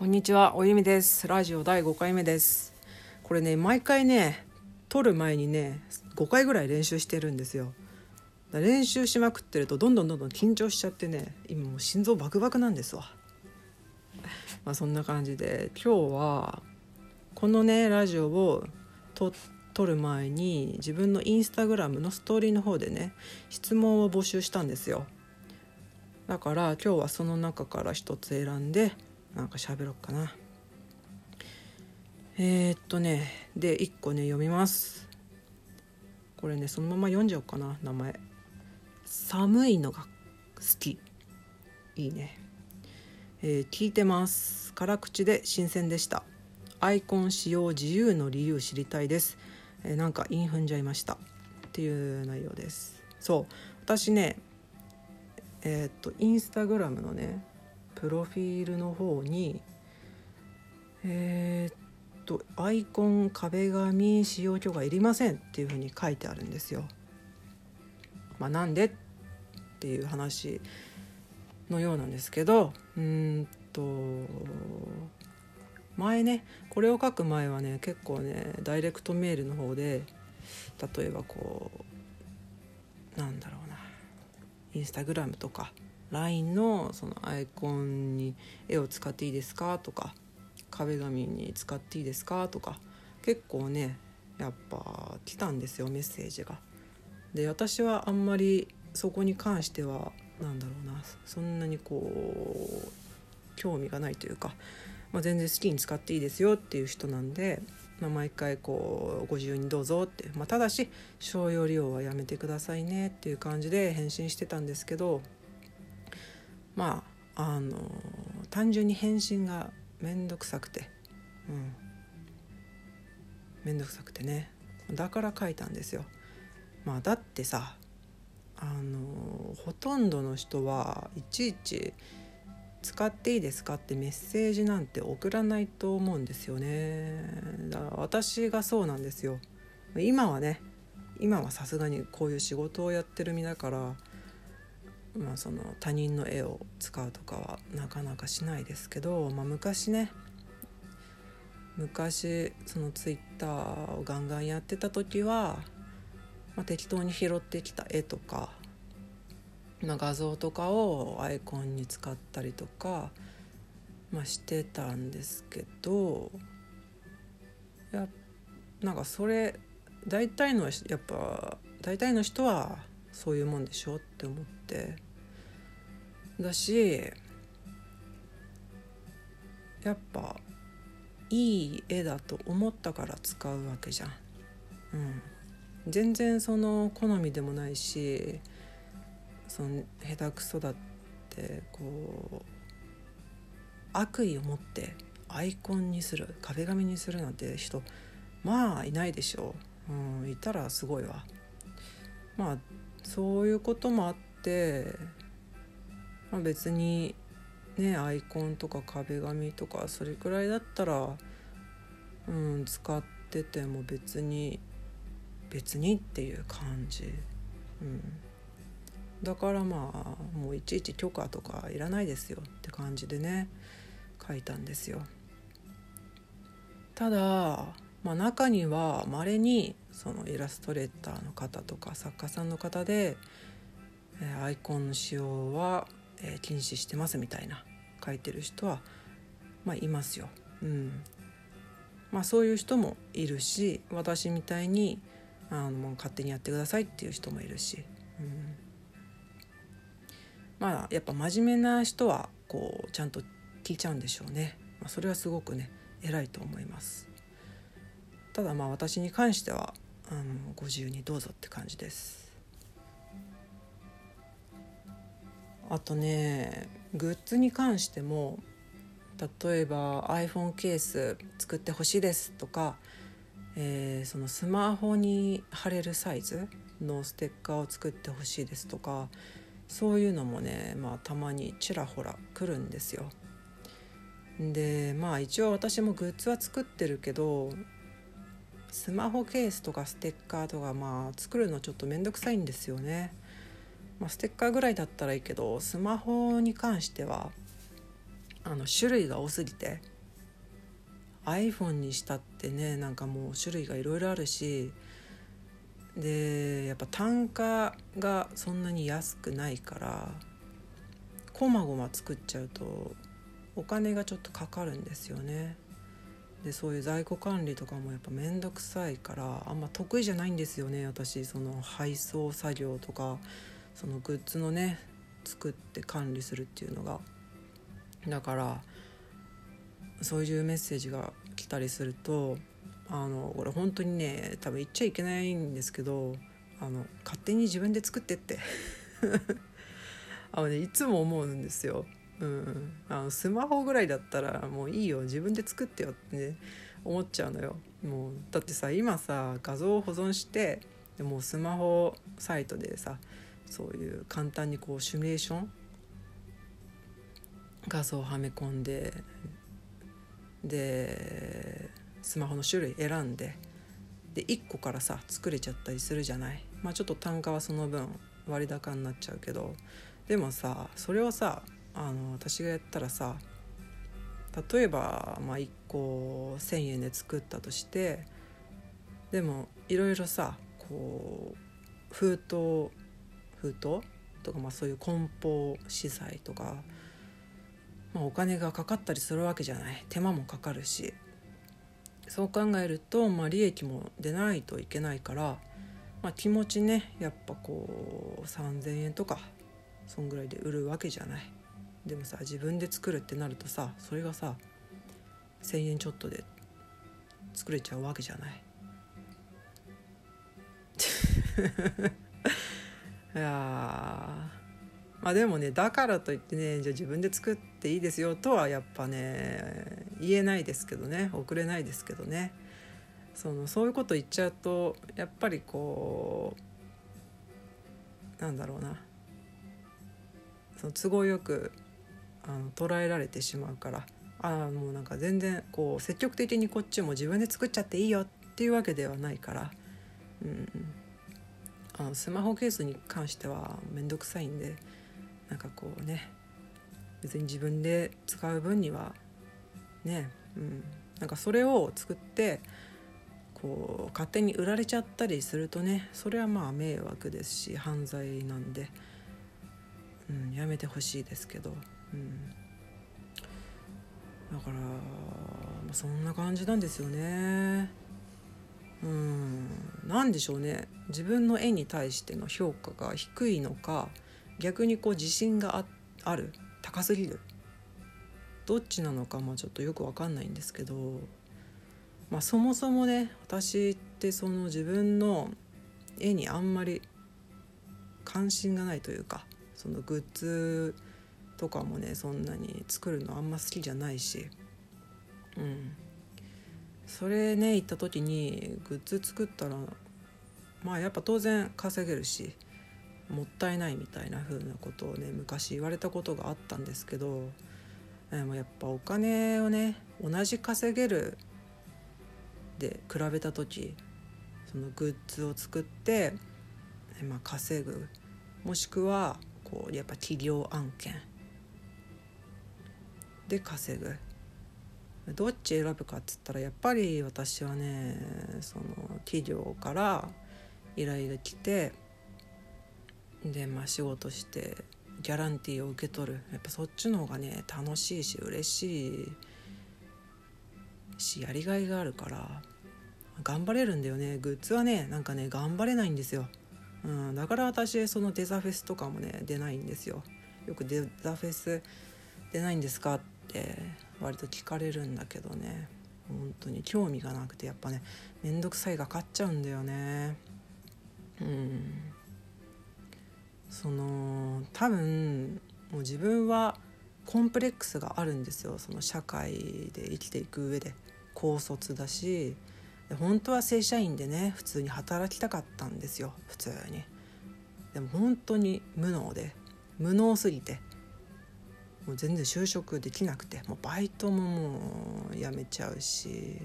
こんにちは、おゆみです。ラジオ第5回目です。これね、毎回ね、撮る前にね、5回ぐらい練習してるんですよ。練習しまくってると、どんどんどんどん緊張しちゃってね、今もう心臓バクバクなんですわ。まあそんな感じで、今日は、このね、ラジオを撮撮る前に、自分のインスタグラムのストーリーの方でね、質問を募集したんですよ。だから今日はその中から一つ選んでなんか喋ろうかな。えー、っとねで1個ね読みます。これねそのまま読んじゃおうかな名前。寒いのが好き。いいね。えー聞いてます。辛口で新鮮でした。アイコン使用自由の理由知りたいです、えーなんかイン踏んじゃいました。っていう内容です。そう。私ねえーっとインスタグラムのねプロフィールの方にえーっとアイコン壁紙使用許可いりませんっていうふうに書いてあるんですよ。まあ、なんでっていう話のようなんですけどうーんと前ねこれを書く前はね結構ねダイレクトメールの方で例えばこうなんだろうなインスタグラムとか LINE のそのアイコンに絵を使っていいですかとか壁紙に使っていいですかとか結構ねやっぱ来たんですよメッセージが。で私はあんまりそこに関してはなんだろうなそんなにこう興味がないというか、まあ、全然好きに使っていいですよっていう人なんで、まあ、毎回こうご自由にどうぞって、まあ、ただし商用利用はやめてくださいねっていう感じで返信してたんですけどまああの単純に返信が面倒くさくて。うん。面倒くさくてね。だから書いたんですよ。まあだってさあのほとんどの人はいちいち使っていいですかってメッセージなんて送らないと思うんですよね。だから私がそうなんですよ。今はね今はさすがにこういう仕事をやってる身だからまあその他人の絵を使うとかはなかなかしないですけど、まあ、昔ね昔そのツイッターをガンガンやってた時は、まあ、適当に拾ってきた絵とか、まあ、画像とかをアイコンに使ったりとか、まあ、してたんですけどやなんかそれ大体のやっぱ大体の人はそういうもんでしょって思って。だしやっぱいい絵だと思ったから使うわけじゃん。うん、全然その好みでもないしその下手くそだってこう悪意を持ってアイコンにする壁紙にするなんて人まあいないでしょう、うん、いたらすごいわ。まあそういうこともあって、まあ、別にねアイコンとか壁紙とかそれくらいだったら、うん、使ってても別に別にっていう感じ、うん、だからまあもういちいち許可とかいらないですよって感じでね書いたんですよ。ただ、まあ、中にはまれにそのイラストレーターの方とか作家さんの方で、えアイコンの使用は、え禁止してますみたいな書いてる人は、まあ、いますよ。うん。まあ、そういう人もいるし私みたいにあのもう勝手にやってくださいっていう人もいるし、うん、まあやっぱ真面目な人はこうちゃんと聞いちゃうんでしょうね、まあ、それはすごくね偉いと思います。ただまあ私に関してはあのご自由にどうぞって感じです。あとねグッズに関しても例えば iPhone ケース作ってほしいですとか、えーそのスマホに貼れるサイズのステッカーを作ってほしいですとかそういうのもね、まあ、たまにちらほら来るんですよ。でまあ一応私もグッズは作ってるけどスマホケースとかステッカーとかまあ作るのちょっと面倒くさいんですよね。まあ、ステッカーぐらいだったらいいけどスマホに関してはあの種類が多すぎて iPhone にしたってねなんかもう種類がいろいろあるしでやっぱ単価がそんなに安くないからこまごま作っちゃうとお金がちょっとかかるんですよね。でそういう在庫管理とかもやっぱ面倒くさいからあんま得意じゃないんですよね私その配送作業とかそのグッズのね作って管理するっていうのがだからそういうメッセージが来たりするとあのこれ本当にね多分言っちゃいけないんですけどあの勝手に自分で作ってって あの、ね、いつも思うんですよ。うん、あのスマホぐらいだったらもういいよ自分で作ってよってね思っちゃうのよ。もうだってさ今さ画像を保存してでもスマホサイトでさそういう簡単にこうシミュレーション画像をはめ込んででスマホの種類選んでで1個からさ作れちゃったりするじゃない？まあちょっと単価はその分割高になっちゃうけどでもさそれをさあの私がやったらさ例えば、まあ、1個1,000円で作ったとしてでもいろいろさこう封筒封筒とか、まあ、そういう梱包資材とか、まあ、お金がかかったりするわけじゃない。手間もかかるし。そう考えると、まあ、利益も出ないといけないから、まあ、気持ちねやっぱこう3,000円とかそんぐらいで売るわけじゃない。でもさ自分で作るってなるとさそれがさ1,000円ちょっとで作れちゃうわけじゃない。いやまあでもねだからといってねじゃあ自分で作っていいですよとはやっぱね言えないですけどね。送れないですけどね。そのそういうこと言っちゃうとやっぱりこうなんだろうな。その都合よくあの捉えられてしまうから。ああもうなんか全然こう積極的にこっちも自分で作っちゃっていいよっていうわけではないから、うん、あのスマホケースに関しては面倒くさいんで。なんかこうね別に自分で使う分にはね、うん、なんかそれを作ってこう勝手に売られちゃったりするとねそれはまあ迷惑ですし犯罪なんで、うん、やめてほしいですけど、うん、だから、まあ、そんな感じなんですよね。うん、何でしょうね。自分の絵に対しての評価が低いのか逆にこう自信がある。高すぎる。どっちなのかもちょっとよく分かんないんですけど、まあ、そもそもね私ってその自分の絵にあんまり関心がないというかそのグッズとかもねそんなに作るのあんま好きじゃないしうん。それね行った時にグッズ作ったらまあやっぱ当然稼げるしもったいないみたいな風なことをね昔言われたことがあったんですけどでもやっぱお金をね同じ稼げるで比べた時そのグッズを作って、まあ、稼ぐもしくはこうやっぱ企業案件で稼ぐ。どっち選ぶかっつったらやっぱり私はねその企業から依頼が来てでまあ仕事してギャランティーを受け取る。やっぱそっちの方がね楽しいし嬉しいしやりがいがあるから頑張れるんだよね。グッズはねなんかね頑張れないんですよ、うん、だから私そのデザフェスとかもね出ないんですよ。よくデザフェス出ないんですかって割と聞かれるんだけどね。本当に興味がなくてやっぱね面倒くさいが勝っちゃうんだよね。うん。その多分もう自分はコンプレックスがあるんですよ。その社会で生きていく上で。高卒だし。本当は正社員でね普通に働きたかったんですよ。普通に。でも本当に無能で。無能すぎて。もう全然就職できなくてもうバイトももう辞めちゃうし。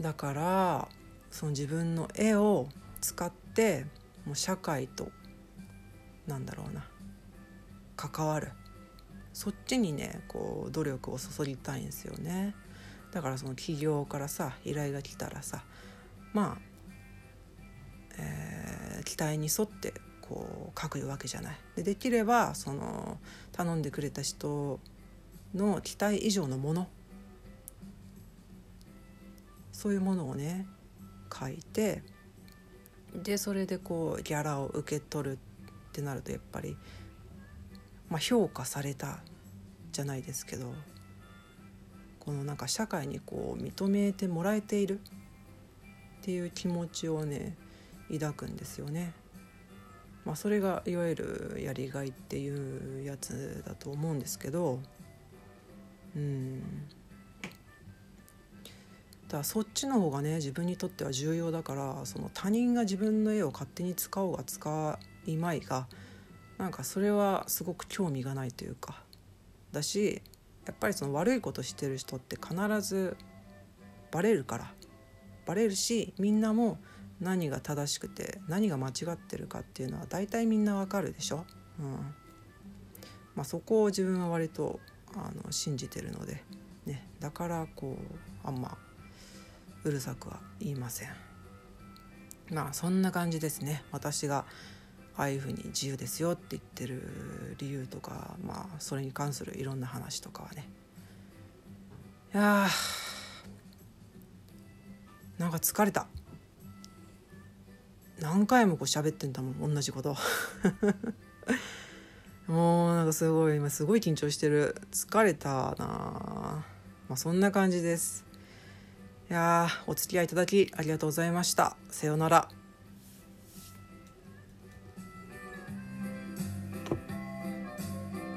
だからその自分の絵を使ってもう社会となんだろうな関わる。そっちにねこう努力を注ぎたいんですよね。だからその企業からさ依頼が来たらさまあ、えー、期待に沿ってこう書くわけじゃないでできればその頼んでくれた人の期待以上のものそういうものをね書いてでそれでこうギャラを受け取るってなるとやっぱり、まあ、評価されたじゃないですけどこのなんか社会にこう認めてもらえているっていう気持ちをね抱くんですよね。まあ、それがいわゆるやりがいっていうやつだと思うんですけどうん。だそっちの方がね自分にとっては重要だからその他人が自分の絵を勝手に使おうが使いまいがなんかそれはすごく興味がないというか。だしやっぱりその悪いことしてる人って必ずバレるから。バレるしみんなも何が正しくて何が間違ってるかっていうのは大体みんなわかるでしょ、うん。まあ、そこを自分は割とあの信じてるので、ね、だからこうあんまうるさくは言いません。まあそんな感じですね。私がああいうふうに自由ですよって言ってる理由とかまあそれに関するいろんな話とかはね。いやーなんか疲れた。何回もこう喋ってんだもん同じこと。もうなんかすごい今すごい緊張してる。疲れたな。まあそんな感じです。いやお付き合いいただきありがとうございました。さようなら。